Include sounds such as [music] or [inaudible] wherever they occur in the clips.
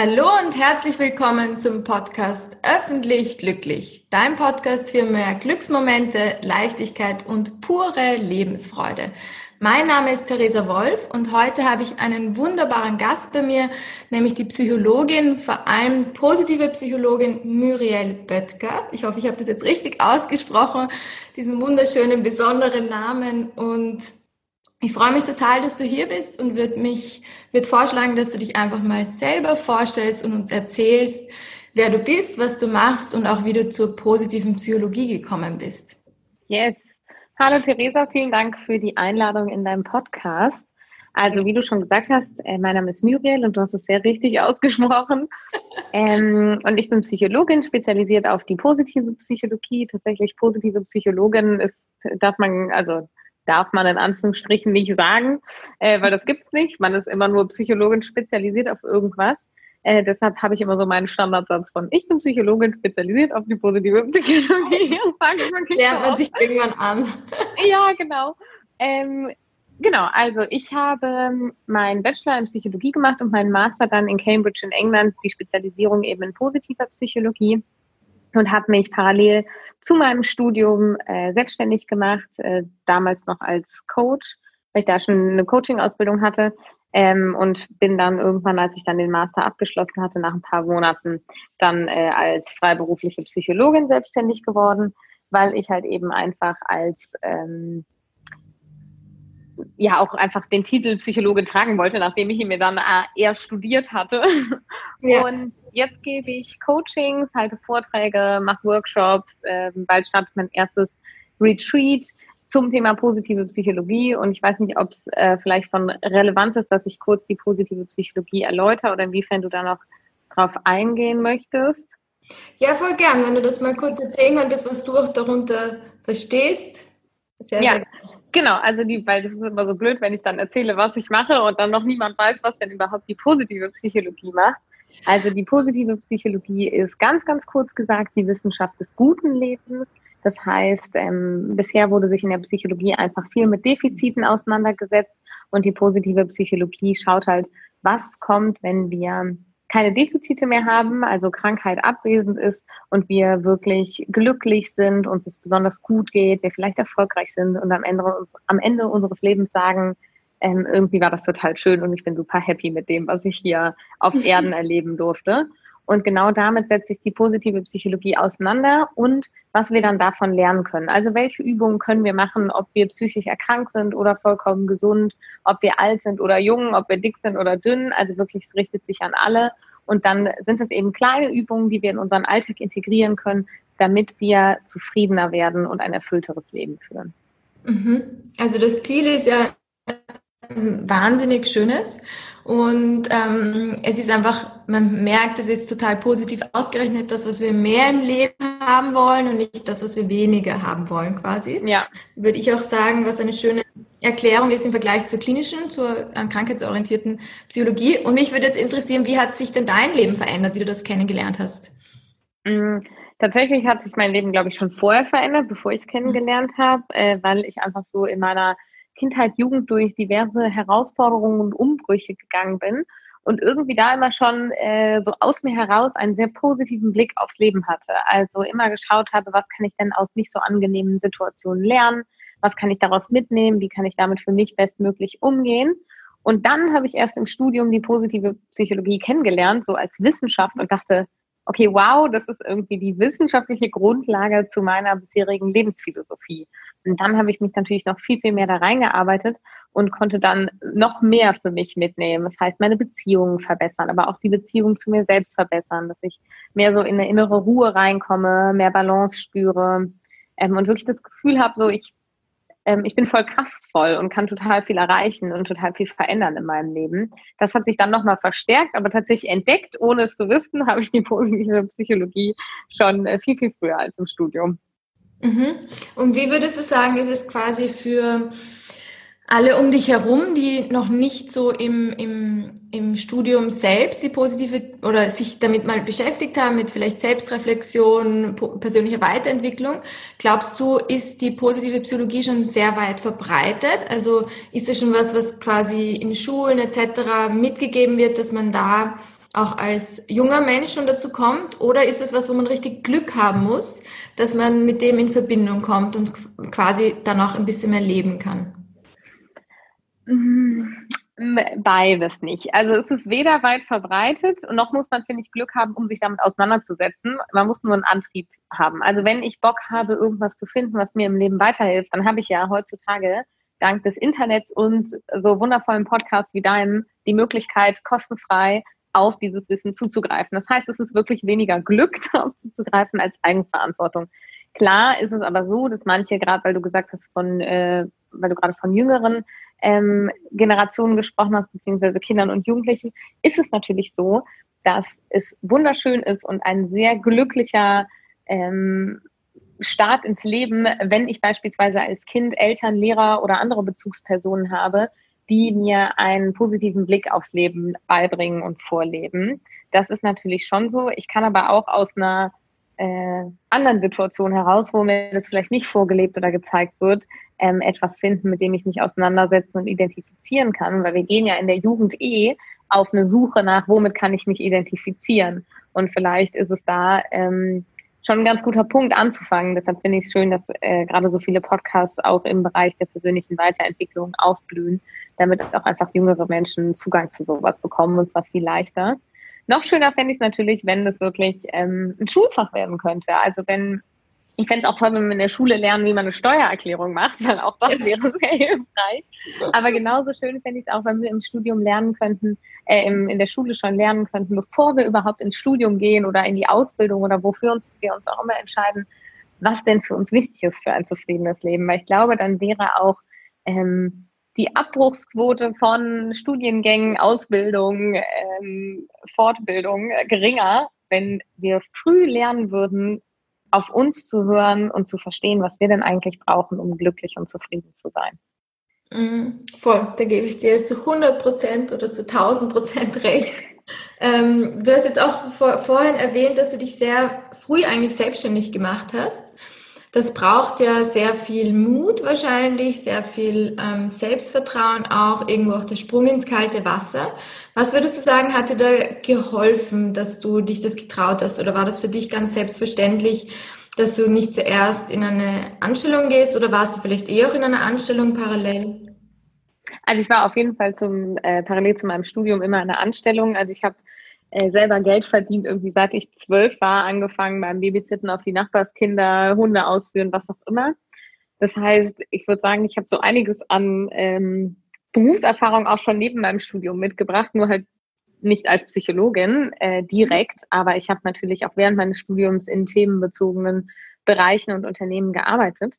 Hallo und herzlich willkommen zum Podcast Öffentlich Glücklich, dein Podcast für mehr Glücksmomente, Leichtigkeit und pure Lebensfreude. Mein Name ist Theresa Wolf und heute habe ich einen wunderbaren Gast bei mir, nämlich die Psychologin, vor allem positive Psychologin Muriel Böttger. Ich hoffe, ich habe das jetzt richtig ausgesprochen, diesen wunderschönen, besonderen Namen und ich freue mich total, dass du hier bist und würde mich würde vorschlagen, dass du dich einfach mal selber vorstellst und uns erzählst, wer du bist, was du machst und auch wie du zur positiven Psychologie gekommen bist. Yes. Hallo Theresa, vielen Dank für die Einladung in deinem Podcast. Also wie du schon gesagt hast, äh, mein Name ist Muriel und du hast es sehr richtig [laughs] ausgesprochen. ähm, und ich bin Psychologin, spezialisiert auf die positive Psychologie. Tatsächlich positive Psychologin ist, darf man, also darf man in Anführungsstrichen nicht sagen, äh, weil das gibt's nicht. Man ist immer nur Psychologin spezialisiert auf irgendwas. Äh, deshalb habe ich immer so meinen Standardsatz von ich bin Psychologin spezialisiert auf die positive Psychologie. [laughs] Lernt man sich irgendwann an. [laughs] ja, genau. Ähm, genau, also ich habe meinen Bachelor in Psychologie gemacht und meinen Master dann in Cambridge in England, die Spezialisierung eben in positiver Psychologie und habe mich parallel zu meinem Studium äh, selbstständig gemacht, äh, damals noch als Coach, weil ich da schon eine Coaching-Ausbildung hatte. Ähm, und bin dann irgendwann, als ich dann den Master abgeschlossen hatte, nach ein paar Monaten dann äh, als freiberufliche Psychologin selbstständig geworden, weil ich halt eben einfach als ähm, ja auch einfach den Titel Psychologe tragen wollte, nachdem ich ihn mir dann äh, eher studiert hatte. [laughs] Ja. Und jetzt gebe ich Coachings, halte Vorträge, mache Workshops. Äh, bald startet mein erstes Retreat zum Thema positive Psychologie. Und ich weiß nicht, ob es äh, vielleicht von Relevanz ist, dass ich kurz die positive Psychologie erläutere oder inwiefern du da noch drauf eingehen möchtest. Ja, voll gern, wenn du das mal kurz erzählen könntest, was du auch darunter verstehst. Sehr, ja. Sehr Genau, also die, weil das ist immer so blöd, wenn ich dann erzähle, was ich mache und dann noch niemand weiß, was denn überhaupt die positive Psychologie macht. Also die positive Psychologie ist ganz, ganz kurz gesagt die Wissenschaft des guten Lebens. Das heißt, ähm, bisher wurde sich in der Psychologie einfach viel mit Defiziten auseinandergesetzt und die positive Psychologie schaut halt, was kommt, wenn wir keine Defizite mehr haben, also Krankheit abwesend ist und wir wirklich glücklich sind, uns es besonders gut geht, wir vielleicht erfolgreich sind und am Ende, am Ende unseres Lebens sagen, ähm, irgendwie war das total schön und ich bin super happy mit dem, was ich hier auf [laughs] Erden erleben durfte. Und genau damit setzt sich die positive Psychologie auseinander und was wir dann davon lernen können. Also welche Übungen können wir machen, ob wir psychisch erkrankt sind oder vollkommen gesund, ob wir alt sind oder jung, ob wir dick sind oder dünn. Also wirklich, es richtet sich an alle. Und dann sind es eben kleine Übungen, die wir in unseren Alltag integrieren können, damit wir zufriedener werden und ein erfüllteres Leben führen. Mhm. Also das Ziel ist ja wahnsinnig Schönes. Und ähm, es ist einfach, man merkt, es ist total positiv ausgerechnet, das, was wir mehr im Leben haben wollen und nicht das, was wir weniger haben wollen, quasi. Ja. Würde ich auch sagen, was eine schöne Erklärung ist im Vergleich zur klinischen, zur äh, krankheitsorientierten Psychologie. Und mich würde jetzt interessieren, wie hat sich denn dein Leben verändert, wie du das kennengelernt hast? Mm, tatsächlich hat sich mein Leben, glaube ich, schon vorher verändert, bevor ich es kennengelernt habe, äh, weil ich einfach so in meiner Kindheit, Jugend durch diverse Herausforderungen und Umbrüche gegangen bin und irgendwie da immer schon äh, so aus mir heraus einen sehr positiven Blick aufs Leben hatte. Also immer geschaut habe, was kann ich denn aus nicht so angenehmen Situationen lernen, was kann ich daraus mitnehmen, wie kann ich damit für mich bestmöglich umgehen. Und dann habe ich erst im Studium die positive Psychologie kennengelernt, so als Wissenschaft und dachte, okay, wow, das ist irgendwie die wissenschaftliche Grundlage zu meiner bisherigen Lebensphilosophie. Und dann habe ich mich natürlich noch viel, viel mehr da reingearbeitet und konnte dann noch mehr für mich mitnehmen. Das heißt, meine Beziehungen verbessern, aber auch die Beziehung zu mir selbst verbessern, dass ich mehr so in eine innere Ruhe reinkomme, mehr Balance spüre ähm, und wirklich das Gefühl habe, so ich ähm, ich bin voll kraftvoll und kann total viel erreichen und total viel verändern in meinem Leben. Das hat sich dann nochmal verstärkt, aber tatsächlich entdeckt, ohne es zu wissen, [laughs] habe ich die positive Psychologie schon äh, viel, viel früher als im Studium. Mhm. Und wie würdest du sagen, ist es quasi für alle um dich herum, die noch nicht so im, im, im Studium selbst die positive oder sich damit mal beschäftigt haben, mit vielleicht Selbstreflexion, persönlicher Weiterentwicklung, glaubst du, ist die positive Psychologie schon sehr weit verbreitet? Also ist das schon was, was quasi in Schulen etc. mitgegeben wird, dass man da auch als junger Mensch schon dazu kommt? Oder ist es was, wo man richtig Glück haben muss, dass man mit dem in Verbindung kommt und quasi dann auch ein bisschen mehr leben kann? Mm, beides nicht. Also es ist weder weit verbreitet und noch muss man, finde ich, Glück haben, um sich damit auseinanderzusetzen. Man muss nur einen Antrieb haben. Also wenn ich Bock habe, irgendwas zu finden, was mir im Leben weiterhilft, dann habe ich ja heutzutage dank des Internets und so wundervollen Podcasts wie deinem die Möglichkeit, kostenfrei auf dieses Wissen zuzugreifen. Das heißt, es ist wirklich weniger Glück, [laughs] darauf zuzugreifen, als Eigenverantwortung. Klar ist es aber so, dass manche, gerade weil du gesagt hast, von, äh, weil du gerade von jüngeren ähm, Generationen gesprochen hast, beziehungsweise Kindern und Jugendlichen, ist es natürlich so, dass es wunderschön ist und ein sehr glücklicher ähm, Start ins Leben, wenn ich beispielsweise als Kind Eltern, Lehrer oder andere Bezugspersonen habe, die mir einen positiven Blick aufs Leben beibringen und vorleben. Das ist natürlich schon so. Ich kann aber auch aus einer äh, anderen Situation heraus, wo mir das vielleicht nicht vorgelebt oder gezeigt wird, ähm, etwas finden, mit dem ich mich auseinandersetzen und identifizieren kann, weil wir gehen ja in der Jugend eh auf eine Suche nach, womit kann ich mich identifizieren. Und vielleicht ist es da ähm, schon ein ganz guter Punkt anzufangen. Deshalb finde ich es schön, dass äh, gerade so viele Podcasts auch im Bereich der persönlichen Weiterentwicklung aufblühen, damit auch einfach jüngere Menschen Zugang zu sowas bekommen und zwar viel leichter. Noch schöner fände ich es natürlich, wenn das wirklich ähm, ein Schulfach werden könnte. Also wenn ich fände es auch toll, wenn wir in der Schule lernen, wie man eine Steuererklärung macht, weil auch das wäre [laughs] sehr hilfreich. Aber genauso schön fände ich es auch, wenn wir im Studium lernen könnten, äh, im, in der Schule schon lernen könnten, bevor wir überhaupt ins Studium gehen oder in die Ausbildung oder wofür uns, wir uns auch immer entscheiden, was denn für uns wichtig ist für ein zufriedenes Leben. Weil ich glaube, dann wäre auch ähm, die Abbruchsquote von Studiengängen, Ausbildung, ähm, Fortbildung geringer, wenn wir früh lernen würden, auf uns zu hören und zu verstehen, was wir denn eigentlich brauchen, um glücklich und zufrieden zu sein. Mm, voll, da gebe ich dir zu 100 Prozent oder zu 1000 Prozent [laughs] recht. Ähm, du hast jetzt auch vor, vorhin erwähnt, dass du dich sehr früh eigentlich selbstständig gemacht hast. Das braucht ja sehr viel Mut wahrscheinlich, sehr viel ähm, Selbstvertrauen auch, irgendwo auch der Sprung ins kalte Wasser. Was würdest du sagen, hat dir da geholfen, dass du dich das getraut hast? Oder war das für dich ganz selbstverständlich, dass du nicht zuerst in eine Anstellung gehst oder warst du vielleicht eher auch in einer Anstellung parallel? Also ich war auf jeden Fall zum äh, parallel zu meinem Studium immer in einer Anstellung. Also ich habe selber Geld verdient, irgendwie seit ich zwölf war, angefangen beim Babysitten auf die Nachbarskinder, Hunde ausführen, was auch immer. Das heißt, ich würde sagen, ich habe so einiges an ähm, Berufserfahrung auch schon neben meinem Studium mitgebracht, nur halt nicht als Psychologin äh, direkt, aber ich habe natürlich auch während meines Studiums in themenbezogenen Bereichen und Unternehmen gearbeitet.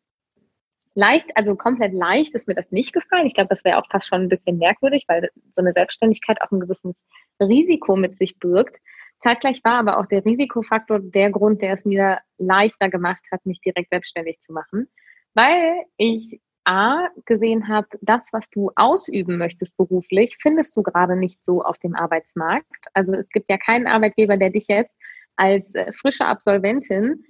Leicht, also komplett leicht ist mir das nicht gefallen. Ich glaube, das wäre auch fast schon ein bisschen merkwürdig, weil so eine Selbstständigkeit auch ein gewisses Risiko mit sich birgt. Zeitgleich war aber auch der Risikofaktor der Grund, der es mir leichter gemacht hat, mich direkt selbstständig zu machen, weil ich A gesehen habe, das, was du ausüben möchtest beruflich, findest du gerade nicht so auf dem Arbeitsmarkt. Also es gibt ja keinen Arbeitgeber, der dich jetzt als äh, frische Absolventin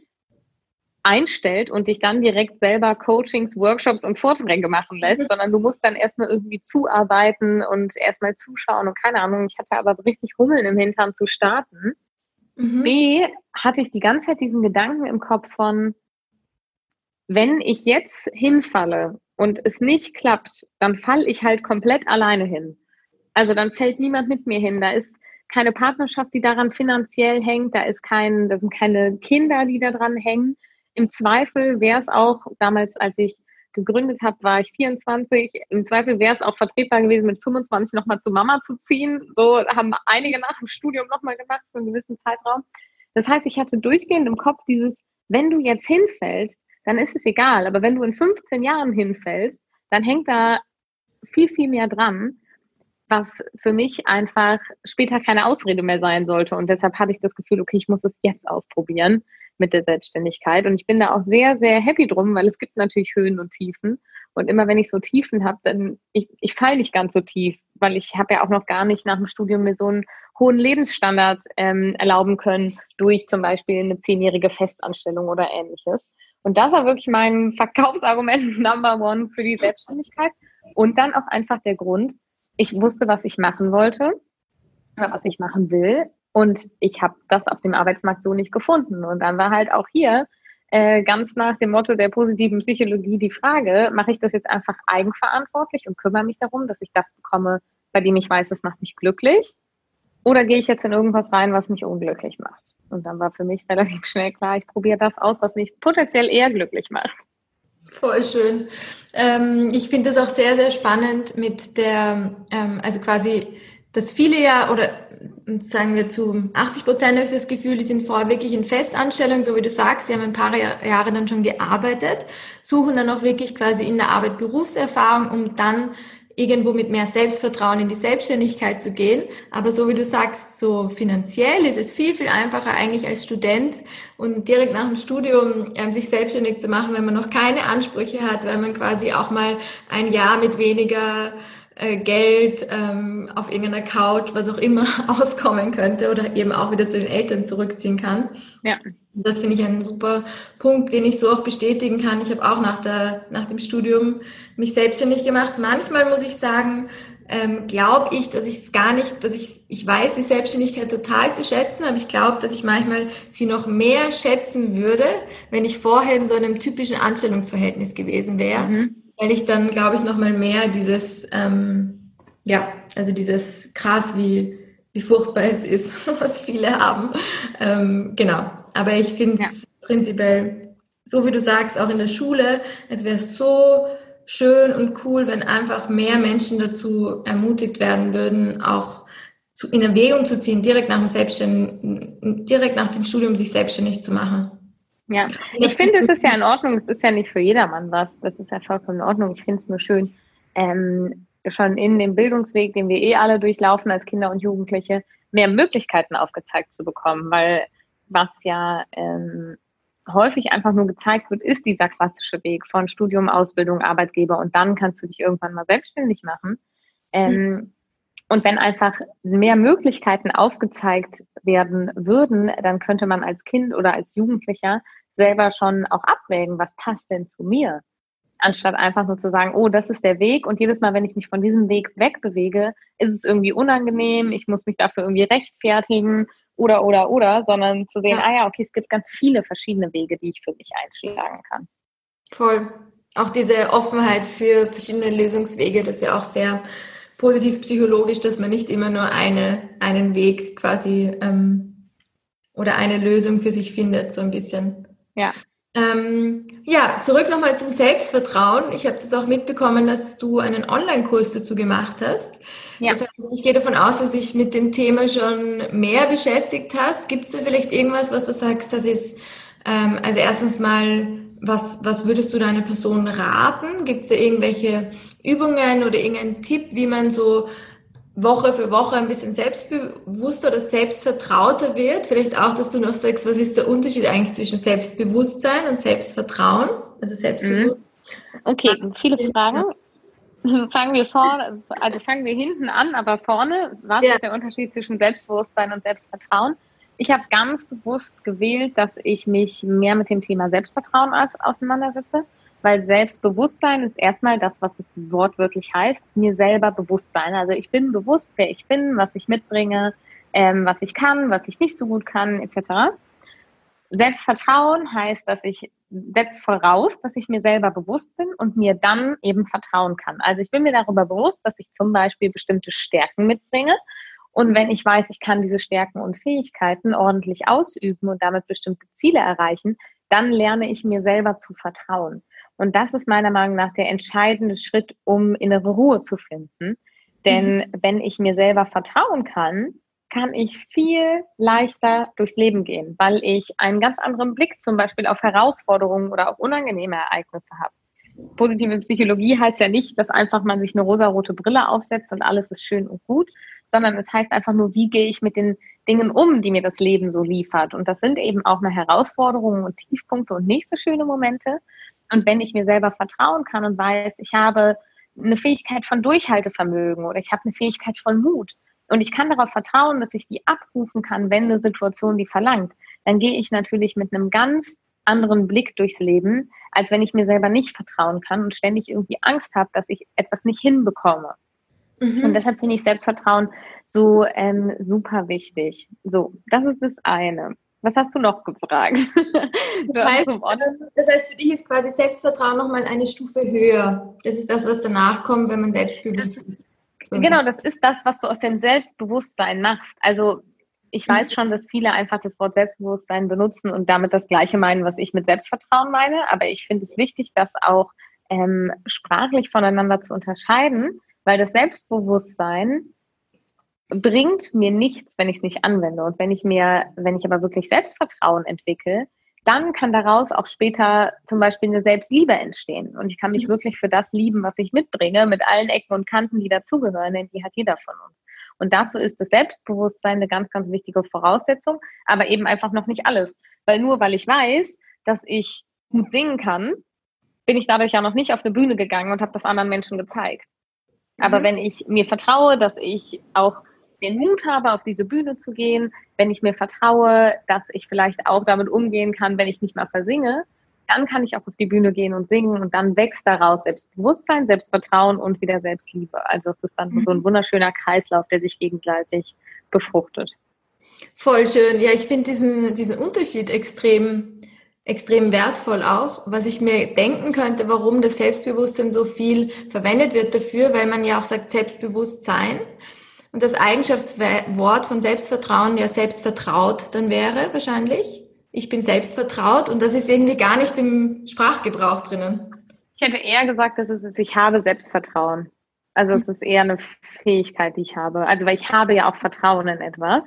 einstellt und dich dann direkt selber Coachings, Workshops und Vorträge machen lässt, sondern du musst dann erstmal irgendwie zuarbeiten und erstmal zuschauen und keine Ahnung. Ich hatte aber richtig Hummeln im Hintern zu starten. Mhm. B, hatte ich die ganze Zeit diesen Gedanken im Kopf von, wenn ich jetzt hinfalle und es nicht klappt, dann falle ich halt komplett alleine hin. Also dann fällt niemand mit mir hin. Da ist keine Partnerschaft, die daran finanziell hängt. Da ist kein, da sind keine Kinder, die daran hängen. Im Zweifel wäre es auch, damals, als ich gegründet habe, war ich 24. Im Zweifel wäre es auch vertretbar gewesen, mit 25 nochmal zu Mama zu ziehen. So haben einige nach dem Studium nochmal gemacht für einen gewissen Zeitraum. Das heißt, ich hatte durchgehend im Kopf dieses, wenn du jetzt hinfällst, dann ist es egal. Aber wenn du in 15 Jahren hinfällst, dann hängt da viel, viel mehr dran, was für mich einfach später keine Ausrede mehr sein sollte. Und deshalb hatte ich das Gefühl, okay, ich muss es jetzt ausprobieren mit der Selbstständigkeit. Und ich bin da auch sehr, sehr happy drum, weil es gibt natürlich Höhen und Tiefen. Und immer wenn ich so Tiefen habe, dann ich, ich falle nicht ganz so tief, weil ich habe ja auch noch gar nicht nach dem Studium mir so einen hohen Lebensstandard ähm, erlauben können durch zum Beispiel eine zehnjährige Festanstellung oder ähnliches. Und das war wirklich mein Verkaufsargument [laughs] Number One für die Selbstständigkeit. Und dann auch einfach der Grund, ich wusste, was ich machen wollte. was ich machen will. Und ich habe das auf dem Arbeitsmarkt so nicht gefunden. Und dann war halt auch hier äh, ganz nach dem Motto der positiven Psychologie die Frage, mache ich das jetzt einfach eigenverantwortlich und kümmere mich darum, dass ich das bekomme, bei dem ich weiß, das macht mich glücklich? Oder gehe ich jetzt in irgendwas rein, was mich unglücklich macht? Und dann war für mich relativ schnell klar, ich probiere das aus, was mich potenziell eher glücklich macht. Voll schön. Ähm, ich finde das auch sehr, sehr spannend mit der, ähm, also quasi, dass viele ja, oder sagen wir zu 80 Prozent habe ich das Gefühl, die sind vorher wirklich in Festanstellung, so wie du sagst, sie haben ein paar Jahre dann schon gearbeitet, suchen dann auch wirklich quasi in der Arbeit Berufserfahrung, um dann irgendwo mit mehr Selbstvertrauen in die Selbstständigkeit zu gehen. Aber so wie du sagst, so finanziell ist es viel, viel einfacher eigentlich als Student und direkt nach dem Studium ähm, sich selbstständig zu machen, wenn man noch keine Ansprüche hat, weil man quasi auch mal ein Jahr mit weniger äh, Geld ähm, auf irgendeiner Couch, was auch immer, [laughs] auskommen könnte oder eben auch wieder zu den Eltern zurückziehen kann. Ja. Das finde ich einen super Punkt, den ich so auch bestätigen kann. Ich habe auch nach, der, nach dem Studium mich selbstständig gemacht. Manchmal muss ich sagen, ähm, glaube ich, dass ich es gar nicht, dass ich, ich weiß die Selbstständigkeit total zu schätzen, aber ich glaube, dass ich manchmal sie noch mehr schätzen würde, wenn ich vorher in so einem typischen Anstellungsverhältnis gewesen wäre. Mhm weil ich dann, glaube ich, nochmal mehr dieses, ähm, ja, also dieses krass, wie, wie furchtbar es ist, [laughs] was viele haben. Ähm, genau. Aber ich finde es ja. prinzipiell, so wie du sagst, auch in der Schule, es wäre so schön und cool, wenn einfach mehr Menschen dazu ermutigt werden würden, auch zu, in Erwägung zu ziehen, direkt nach dem Selbstständigen, direkt nach dem Studium sich selbstständig zu machen. Ja, ich finde, es ist ja in Ordnung, es ist ja nicht für jedermann was. Das ist ja vollkommen in Ordnung. Ich finde es nur schön, ähm, schon in dem Bildungsweg, den wir eh alle durchlaufen als Kinder und Jugendliche, mehr Möglichkeiten aufgezeigt zu bekommen, weil was ja ähm, häufig einfach nur gezeigt wird, ist dieser klassische Weg von Studium, Ausbildung, Arbeitgeber und dann kannst du dich irgendwann mal selbstständig machen. Ähm, mhm. Und wenn einfach mehr Möglichkeiten aufgezeigt werden würden, dann könnte man als Kind oder als Jugendlicher selber schon auch abwägen, was passt denn zu mir? Anstatt einfach nur zu sagen, oh, das ist der Weg und jedes Mal, wenn ich mich von diesem Weg wegbewege, ist es irgendwie unangenehm, ich muss mich dafür irgendwie rechtfertigen oder, oder, oder, sondern zu sehen, ja. ah ja, okay, es gibt ganz viele verschiedene Wege, die ich für mich einschlagen kann. Voll. Auch diese Offenheit für verschiedene Lösungswege, das ist ja auch sehr positiv psychologisch, dass man nicht immer nur eine, einen Weg quasi ähm, oder eine Lösung für sich findet, so ein bisschen. Ja. Ähm, ja, zurück nochmal zum Selbstvertrauen. Ich habe das auch mitbekommen, dass du einen Online-Kurs dazu gemacht hast. Ja. Das heißt, ich gehe davon aus, dass dich mit dem Thema schon mehr beschäftigt hast. Gibt es da vielleicht irgendwas, was du sagst, das ist, ähm, also erstens mal, was, was würdest du deiner Person raten? Gibt es da irgendwelche Übungen oder irgendeinen Tipp, wie man so Woche für Woche ein bisschen selbstbewusster oder selbstvertrauter wird. Vielleicht auch, dass du noch sagst, was ist der Unterschied eigentlich zwischen Selbstbewusstsein und Selbstvertrauen? Also Selbstbewusstsein. Mhm. Okay, viele Fragen. [laughs] Fangen wir vorne, also fangen wir hinten an, aber vorne, was ja. ist der Unterschied zwischen Selbstbewusstsein und Selbstvertrauen? Ich habe ganz bewusst gewählt, dass ich mich mehr mit dem Thema Selbstvertrauen auseinandersetze, weil Selbstbewusstsein ist erstmal das, was das Wort wirklich heißt, mir selber bewusst sein. Also ich bin bewusst, wer ich bin, was ich mitbringe, ähm, was ich kann, was ich nicht so gut kann, etc. Selbstvertrauen heißt, dass ich setzt voraus, dass ich mir selber bewusst bin und mir dann eben vertrauen kann. Also ich bin mir darüber bewusst, dass ich zum Beispiel bestimmte Stärken mitbringe. Und wenn ich weiß, ich kann diese Stärken und Fähigkeiten ordentlich ausüben und damit bestimmte Ziele erreichen, dann lerne ich mir selber zu vertrauen. Und das ist meiner Meinung nach der entscheidende Schritt, um innere Ruhe zu finden. Denn mhm. wenn ich mir selber vertrauen kann, kann ich viel leichter durchs Leben gehen, weil ich einen ganz anderen Blick zum Beispiel auf Herausforderungen oder auf unangenehme Ereignisse habe. Positive Psychologie heißt ja nicht, dass einfach man sich eine rosarote Brille aufsetzt und alles ist schön und gut, sondern es heißt einfach nur, wie gehe ich mit den Dingen um, die mir das Leben so liefert. Und das sind eben auch eine Herausforderungen und Tiefpunkte und nicht so schöne Momente. Und wenn ich mir selber vertrauen kann und weiß, ich habe eine Fähigkeit von Durchhaltevermögen oder ich habe eine Fähigkeit von Mut und ich kann darauf vertrauen, dass ich die abrufen kann, wenn eine Situation die verlangt, dann gehe ich natürlich mit einem ganz anderen Blick durchs Leben, als wenn ich mir selber nicht vertrauen kann und ständig irgendwie Angst habe, dass ich etwas nicht hinbekomme. Mhm. Und deshalb finde ich Selbstvertrauen so ähm, super wichtig. So, das ist das eine. Was hast du noch gefragt? [laughs] das, heißt, das heißt, für dich ist quasi Selbstvertrauen nochmal eine Stufe höher. Das ist das, was danach kommt, wenn man selbstbewusst ist. Genau, das ist das, was du aus dem Selbstbewusstsein machst. Also ich mhm. weiß schon, dass viele einfach das Wort Selbstbewusstsein benutzen und damit das Gleiche meinen, was ich mit Selbstvertrauen meine. Aber ich finde es wichtig, das auch ähm, sprachlich voneinander zu unterscheiden, weil das Selbstbewusstsein bringt mir nichts, wenn ich es nicht anwende. Und wenn ich mir, wenn ich aber wirklich Selbstvertrauen entwickle, dann kann daraus auch später zum Beispiel eine Selbstliebe entstehen. Und ich kann mich mhm. wirklich für das lieben, was ich mitbringe, mit allen Ecken und Kanten, die dazugehören, denn die hat jeder von uns. Und dafür ist das Selbstbewusstsein eine ganz, ganz wichtige Voraussetzung, aber eben einfach noch nicht alles. Weil nur weil ich weiß, dass ich gut singen kann, bin ich dadurch ja noch nicht auf eine Bühne gegangen und habe das anderen Menschen gezeigt. Aber mhm. wenn ich mir vertraue, dass ich auch den Mut habe, auf diese Bühne zu gehen, wenn ich mir vertraue, dass ich vielleicht auch damit umgehen kann, wenn ich nicht mal versinge, dann kann ich auch auf die Bühne gehen und singen und dann wächst daraus Selbstbewusstsein, Selbstvertrauen und wieder Selbstliebe. Also es ist dann so ein mhm. wunderschöner Kreislauf, der sich gegenseitig befruchtet. Voll schön. Ja, ich finde diesen, diesen Unterschied extrem, extrem wertvoll auch, was ich mir denken könnte, warum das Selbstbewusstsein so viel verwendet wird dafür, weil man ja auch sagt Selbstbewusstsein und das Eigenschaftswort von Selbstvertrauen ja selbstvertraut dann wäre wahrscheinlich ich bin selbstvertraut und das ist irgendwie gar nicht im Sprachgebrauch drinnen. Ich hätte eher gesagt, dass es ist, ich habe Selbstvertrauen. Also es ist eher eine Fähigkeit, die ich habe. Also weil ich habe ja auch Vertrauen in etwas.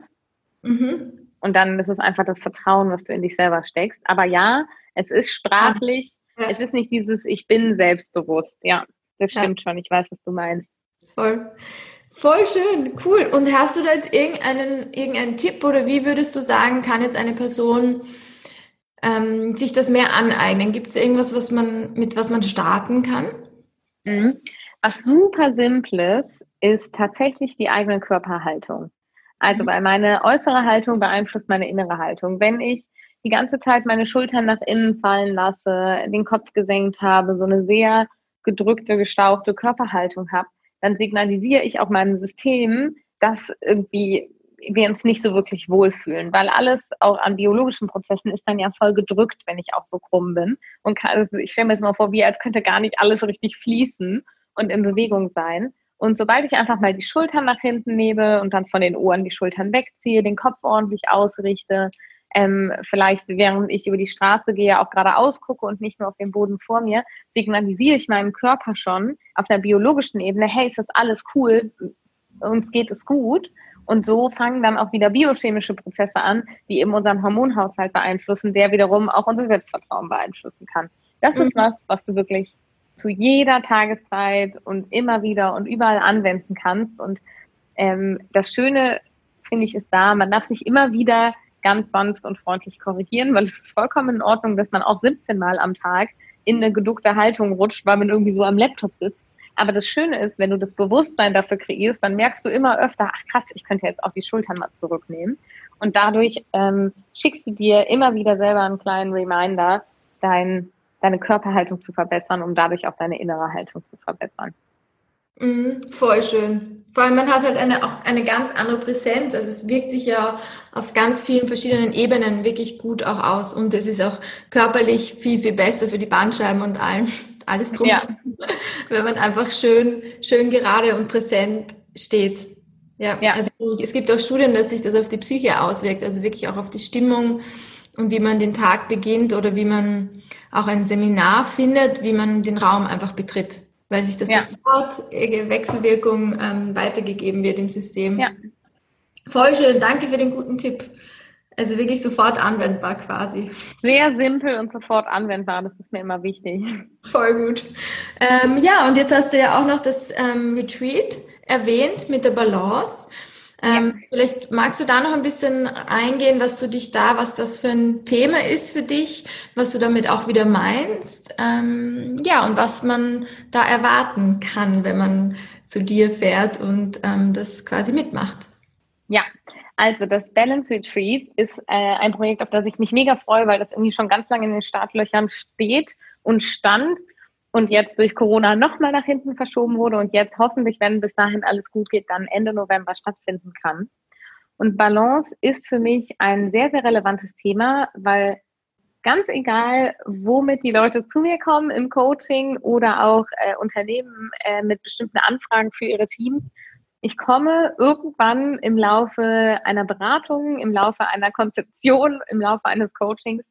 Mhm. Und dann ist es einfach das Vertrauen, was du in dich selber steckst. Aber ja, es ist sprachlich, ja. es ist nicht dieses Ich bin selbstbewusst. Ja, das stimmt ja. schon. Ich weiß, was du meinst. Voll. Voll schön, cool. Und hast du da jetzt irgendeinen, irgendeinen Tipp oder wie würdest du sagen, kann jetzt eine Person ähm, sich das mehr aneignen? Gibt es irgendwas, was man, mit was man starten kann? Mhm. Was super simples ist tatsächlich die eigene Körperhaltung. Also, weil meine äußere Haltung beeinflusst meine innere Haltung. Wenn ich die ganze Zeit meine Schultern nach innen fallen lasse, den Kopf gesenkt habe, so eine sehr gedrückte, gestauchte Körperhaltung habe, dann signalisiere ich auch meinem System, dass irgendwie wir uns nicht so wirklich wohlfühlen, weil alles auch an biologischen Prozessen ist dann ja voll gedrückt, wenn ich auch so krumm bin. Und kann, also ich stelle mir jetzt mal vor, wie als könnte gar nicht alles richtig fließen und in Bewegung sein. Und sobald ich einfach mal die Schultern nach hinten nehme und dann von den Ohren die Schultern wegziehe, den Kopf ordentlich ausrichte, ähm, vielleicht während ich über die Straße gehe, auch geradeaus gucke und nicht nur auf den Boden vor mir, signalisiere ich meinem Körper schon auf der biologischen Ebene, hey, ist das alles cool, uns geht es gut. Und so fangen dann auch wieder biochemische Prozesse an, die eben unseren Hormonhaushalt beeinflussen, der wiederum auch unser Selbstvertrauen beeinflussen kann. Das mhm. ist was, was du wirklich zu jeder Tageszeit und immer wieder und überall anwenden kannst. Und ähm, das Schöne, finde ich, ist da, man darf sich immer wieder ganz sanft und freundlich korrigieren, weil es ist vollkommen in Ordnung, dass man auch 17 Mal am Tag in eine geduckte Haltung rutscht, weil man irgendwie so am Laptop sitzt. Aber das Schöne ist, wenn du das Bewusstsein dafür kreierst, dann merkst du immer öfter, ach krass, ich könnte jetzt auch die Schultern mal zurücknehmen. Und dadurch ähm, schickst du dir immer wieder selber einen kleinen Reminder, dein, deine Körperhaltung zu verbessern, um dadurch auch deine innere Haltung zu verbessern. Mhm, voll schön. Vor allem, man hat halt eine, auch eine ganz andere Präsenz. Also es wirkt sich ja auf ganz vielen verschiedenen Ebenen wirklich gut auch aus. Und es ist auch körperlich viel, viel besser für die Bandscheiben und allem, [laughs] alles drum. Ja. [laughs] Wenn man einfach schön, schön gerade und präsent steht. Ja, ja. Also es gibt auch Studien, dass sich das auf die Psyche auswirkt. Also wirklich auch auf die Stimmung und wie man den Tag beginnt oder wie man auch ein Seminar findet, wie man den Raum einfach betritt weil sich das ja. sofort Wechselwirkung ähm, weitergegeben wird im System. Ja. Voll schön, danke für den guten Tipp. Also wirklich sofort anwendbar quasi. Sehr simpel und sofort anwendbar, das ist mir immer wichtig. Voll gut. Ähm, ja, und jetzt hast du ja auch noch das ähm, Retreat erwähnt mit der Balance. Ähm, ja. Vielleicht magst du da noch ein bisschen eingehen, was du dich da, was das für ein Thema ist für dich, was du damit auch wieder meinst, ähm, ja, und was man da erwarten kann, wenn man zu dir fährt und ähm, das quasi mitmacht. Ja, also das Balance Retreat ist äh, ein Projekt, auf das ich mich mega freue, weil das irgendwie schon ganz lange in den Startlöchern steht und stand und jetzt durch Corona nochmal nach hinten verschoben wurde und jetzt hoffentlich, wenn bis dahin alles gut geht, dann Ende November stattfinden kann. Und Balance ist für mich ein sehr, sehr relevantes Thema, weil ganz egal, womit die Leute zu mir kommen im Coaching oder auch äh, Unternehmen äh, mit bestimmten Anfragen für ihre Teams, ich komme irgendwann im Laufe einer Beratung, im Laufe einer Konzeption, im Laufe eines Coachings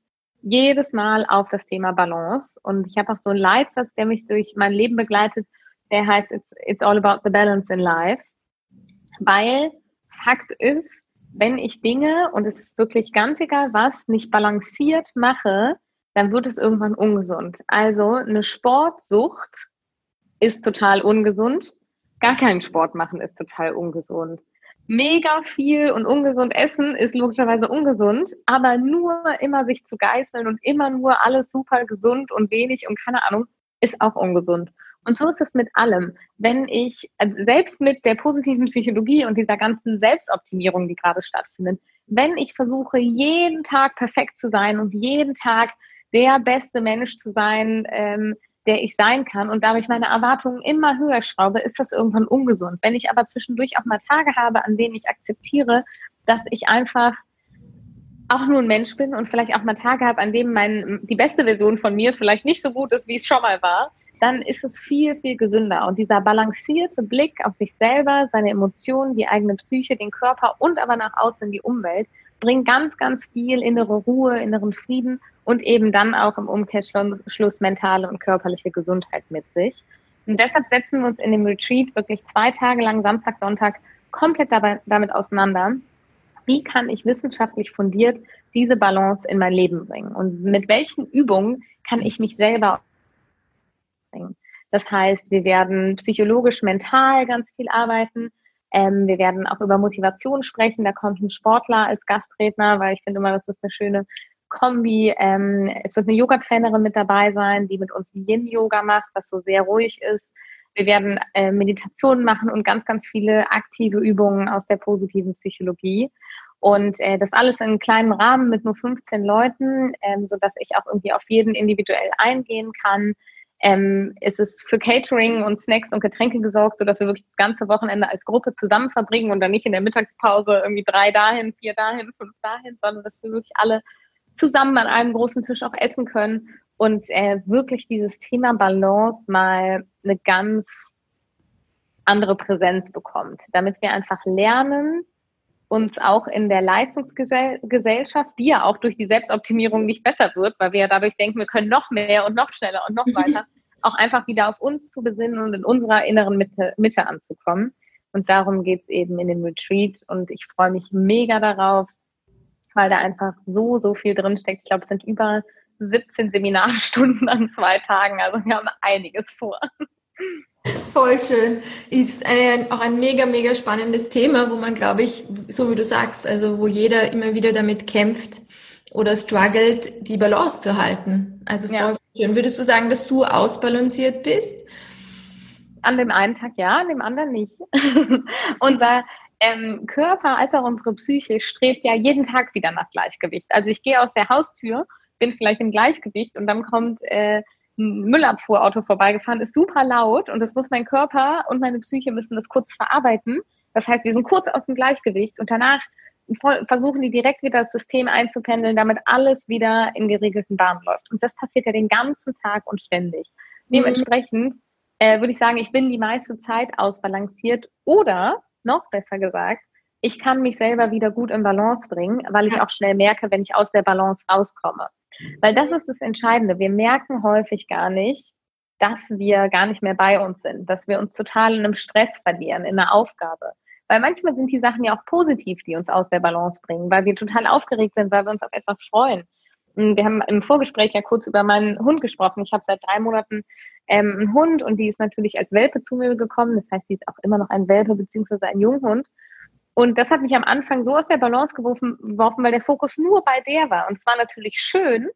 jedes Mal auf das Thema Balance. Und ich habe auch so einen Leitsatz, der mich durch mein Leben begleitet, der heißt It's, it's all about the balance in life. Weil Fakt ist, wenn ich Dinge, und es ist wirklich ganz egal was, nicht balanciert mache, dann wird es irgendwann ungesund. Also eine Sportsucht ist total ungesund. Gar keinen Sport machen ist total ungesund mega viel und ungesund essen ist logischerweise ungesund, aber nur immer sich zu geißeln und immer nur alles super gesund und wenig und keine Ahnung, ist auch ungesund. Und so ist es mit allem. Wenn ich, also selbst mit der positiven Psychologie und dieser ganzen Selbstoptimierung, die gerade stattfindet, wenn ich versuche, jeden Tag perfekt zu sein und jeden Tag der beste Mensch zu sein, ähm, der ich sein kann und dadurch meine Erwartungen immer höher schraube, ist das irgendwann ungesund. Wenn ich aber zwischendurch auch mal Tage habe, an denen ich akzeptiere, dass ich einfach auch nur ein Mensch bin und vielleicht auch mal Tage habe, an denen mein, die beste Version von mir vielleicht nicht so gut ist, wie es schon mal war, dann ist es viel, viel gesünder. Und dieser balancierte Blick auf sich selber, seine Emotionen, die eigene Psyche, den Körper und aber nach außen in die Umwelt, bringt ganz, ganz viel innere Ruhe, inneren Frieden und eben dann auch im Umkehrschluss mentale und körperliche Gesundheit mit sich. Und deshalb setzen wir uns in dem Retreat wirklich zwei Tage lang, Samstag, Sonntag, komplett dabei, damit auseinander. Wie kann ich wissenschaftlich fundiert diese Balance in mein Leben bringen? Und mit welchen Übungen kann ich mich selber bringen? Das heißt, wir werden psychologisch, mental ganz viel arbeiten. Ähm, wir werden auch über Motivation sprechen. Da kommt ein Sportler als Gastredner, weil ich finde immer, das ist eine schöne Kombi. Ähm, es wird eine Yoga-Trainerin mit dabei sein, die mit uns Yin-Yoga macht, was so sehr ruhig ist. Wir werden äh, Meditationen machen und ganz, ganz viele aktive Übungen aus der positiven Psychologie. Und äh, das alles in einem kleinen Rahmen mit nur 15 Leuten, ähm, sodass ich auch irgendwie auf jeden individuell eingehen kann. Ähm, es ist für Catering und Snacks und Getränke gesorgt, sodass wir wirklich das ganze Wochenende als Gruppe zusammen verbringen und dann nicht in der Mittagspause irgendwie drei dahin, vier dahin, fünf dahin, sondern dass wir wirklich alle zusammen an einem großen Tisch auch essen können und äh, wirklich dieses Thema Balance mal eine ganz andere Präsenz bekommt, damit wir einfach lernen, uns auch in der Leistungsgesellschaft, die ja auch durch die Selbstoptimierung nicht besser wird, weil wir ja dadurch denken, wir können noch mehr und noch schneller und noch weiter, auch einfach wieder auf uns zu besinnen und in unserer inneren Mitte, Mitte anzukommen. Und darum geht es eben in dem Retreat. Und ich freue mich mega darauf, weil da einfach so, so viel drinsteckt. Ich glaube, es sind über 17 Seminarstunden an zwei Tagen. Also wir haben einiges vor. Voll schön. Ist ein, auch ein mega, mega spannendes Thema, wo man, glaube ich, so wie du sagst, also wo jeder immer wieder damit kämpft oder struggelt, die Balance zu halten. Also voll ja. schön. Würdest du sagen, dass du ausbalanciert bist? An dem einen Tag ja, an dem anderen nicht. [laughs] Unser ähm, Körper als auch unsere Psyche strebt ja jeden Tag wieder nach Gleichgewicht. Also ich gehe aus der Haustür, bin vielleicht im Gleichgewicht und dann kommt äh, Müllabfuhrauto vorbeigefahren, ist super laut und das muss mein Körper und meine Psyche müssen das kurz verarbeiten. Das heißt, wir sind kurz aus dem Gleichgewicht und danach versuchen die direkt wieder das System einzupendeln, damit alles wieder in geregelten Bahnen läuft. Und das passiert ja den ganzen Tag und ständig. Mhm. Dementsprechend äh, würde ich sagen, ich bin die meiste Zeit ausbalanciert oder noch besser gesagt, ich kann mich selber wieder gut in Balance bringen, weil ich auch schnell merke, wenn ich aus der Balance rauskomme. Weil das ist das Entscheidende. Wir merken häufig gar nicht, dass wir gar nicht mehr bei uns sind, dass wir uns total in einem Stress verlieren, in einer Aufgabe. Weil manchmal sind die Sachen ja auch positiv, die uns aus der Balance bringen, weil wir total aufgeregt sind, weil wir uns auf etwas freuen. Wir haben im Vorgespräch ja kurz über meinen Hund gesprochen. Ich habe seit drei Monaten ähm, einen Hund und die ist natürlich als Welpe zu mir gekommen. Das heißt, die ist auch immer noch ein Welpe beziehungsweise ein Junghund. Und das hat mich am Anfang so aus der Balance geworfen, weil der Fokus nur bei der war. Und es war natürlich schön,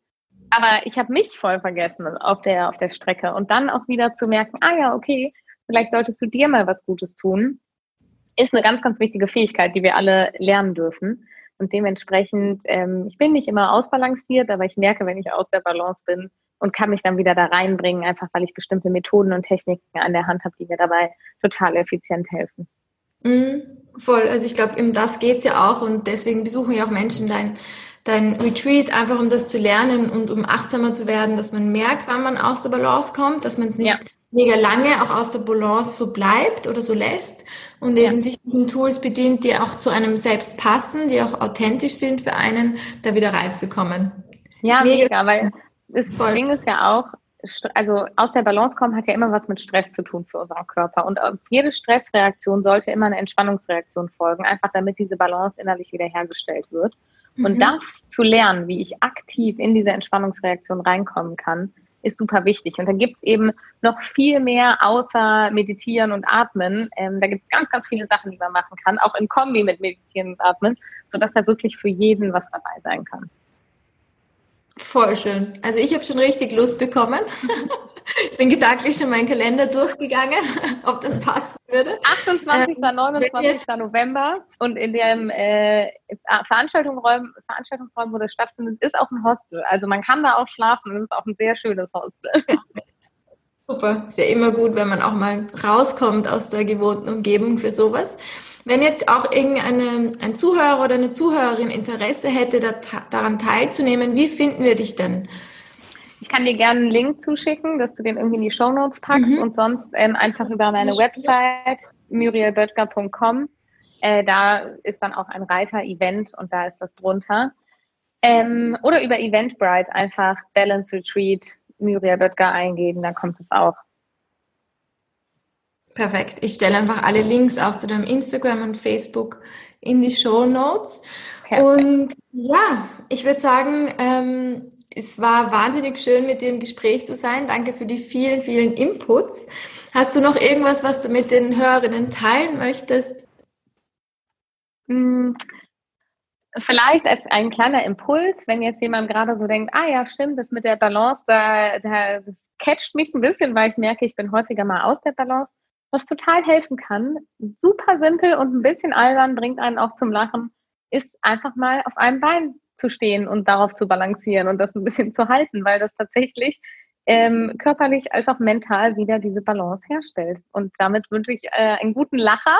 aber ich habe mich voll vergessen auf der, auf der Strecke. Und dann auch wieder zu merken, ah ja, okay, vielleicht solltest du dir mal was Gutes tun, ist eine ganz, ganz wichtige Fähigkeit, die wir alle lernen dürfen. Und dementsprechend, ähm, ich bin nicht immer ausbalanciert, aber ich merke, wenn ich aus der Balance bin und kann mich dann wieder da reinbringen, einfach weil ich bestimmte Methoden und Techniken an der Hand habe, die mir dabei total effizient helfen. Mm, voll, also ich glaube, um das geht es ja auch und deswegen besuchen ja auch Menschen dein, dein Retreat, einfach um das zu lernen und um achtsamer zu werden, dass man merkt, wann man aus der Balance kommt, dass man es nicht ja. mega lange auch aus der Balance so bleibt oder so lässt und eben ja. sich diesen Tools bedient, die auch zu einem selbst passen, die auch authentisch sind für einen, da wieder reinzukommen. Ja, mega, mega weil das Ding ist ja auch, also aus der Balance kommen hat ja immer was mit Stress zu tun für unseren Körper. Und auf jede Stressreaktion sollte immer eine Entspannungsreaktion folgen, einfach damit diese Balance innerlich wiederhergestellt wird. Mhm. Und das zu lernen, wie ich aktiv in diese Entspannungsreaktion reinkommen kann, ist super wichtig. Und da gibt es eben noch viel mehr außer Meditieren und Atmen. Ähm, da gibt es ganz, ganz viele Sachen, die man machen kann, auch in Kombi mit Meditieren und Atmen, sodass da wirklich für jeden was dabei sein kann. Voll schön. Also ich habe schon richtig Lust bekommen. [laughs] ich bin gedanklich schon meinen Kalender durchgegangen, [laughs] ob das passen würde. 28. Ähm, 29. November und in dem äh, Veranstaltungsräumen, Veranstaltungsräumen, wo das stattfindet, ist auch ein Hostel. Also man kann da auch schlafen und es ist auch ein sehr schönes Hostel. Super, ist ja immer gut, wenn man auch mal rauskommt aus der gewohnten Umgebung für sowas. Wenn jetzt auch irgendein ein Zuhörer oder eine Zuhörerin Interesse hätte, da, daran teilzunehmen, wie finden wir dich denn? Ich kann dir gerne einen Link zuschicken, dass du den irgendwie in die Show Notes packst mhm. und sonst ähm, einfach über meine Website murielböttger.com. Äh, da ist dann auch ein Reiter Event und da ist das drunter. Ähm, oder über Eventbrite einfach Balance Retreat Muriel Böttger eingeben, da kommt es auch. Perfekt. Ich stelle einfach alle Links auch zu deinem Instagram und Facebook in die Show Notes. Und ja, ich würde sagen, ähm, es war wahnsinnig schön, mit dir im Gespräch zu sein. Danke für die vielen, vielen Inputs. Hast du noch irgendwas, was du mit den Hörerinnen teilen möchtest? Hm, vielleicht als ein kleiner Impuls, wenn jetzt jemand gerade so denkt, ah ja, stimmt, das mit der Balance, da, da das catcht mich ein bisschen, weil ich merke, ich bin häufiger mal aus der Balance was total helfen kann, super simpel und ein bisschen albern, bringt einen auch zum Lachen, ist einfach mal auf einem Bein zu stehen und darauf zu balancieren und das ein bisschen zu halten, weil das tatsächlich ähm, körperlich als auch mental wieder diese Balance herstellt. Und damit wünsche ich äh, einen guten Lacher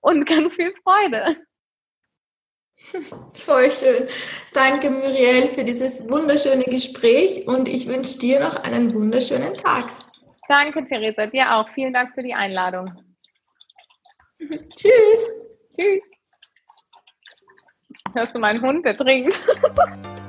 und [laughs] ganz viel Freude. [laughs] Voll schön. Danke, Muriel, für dieses wunderschöne Gespräch und ich wünsche dir noch einen wunderschönen Tag. Danke, Theresa. Dir auch. Vielen Dank für die Einladung. Tschüss. Tschüss. Hörst du meinen Hund, der trinkt? [laughs]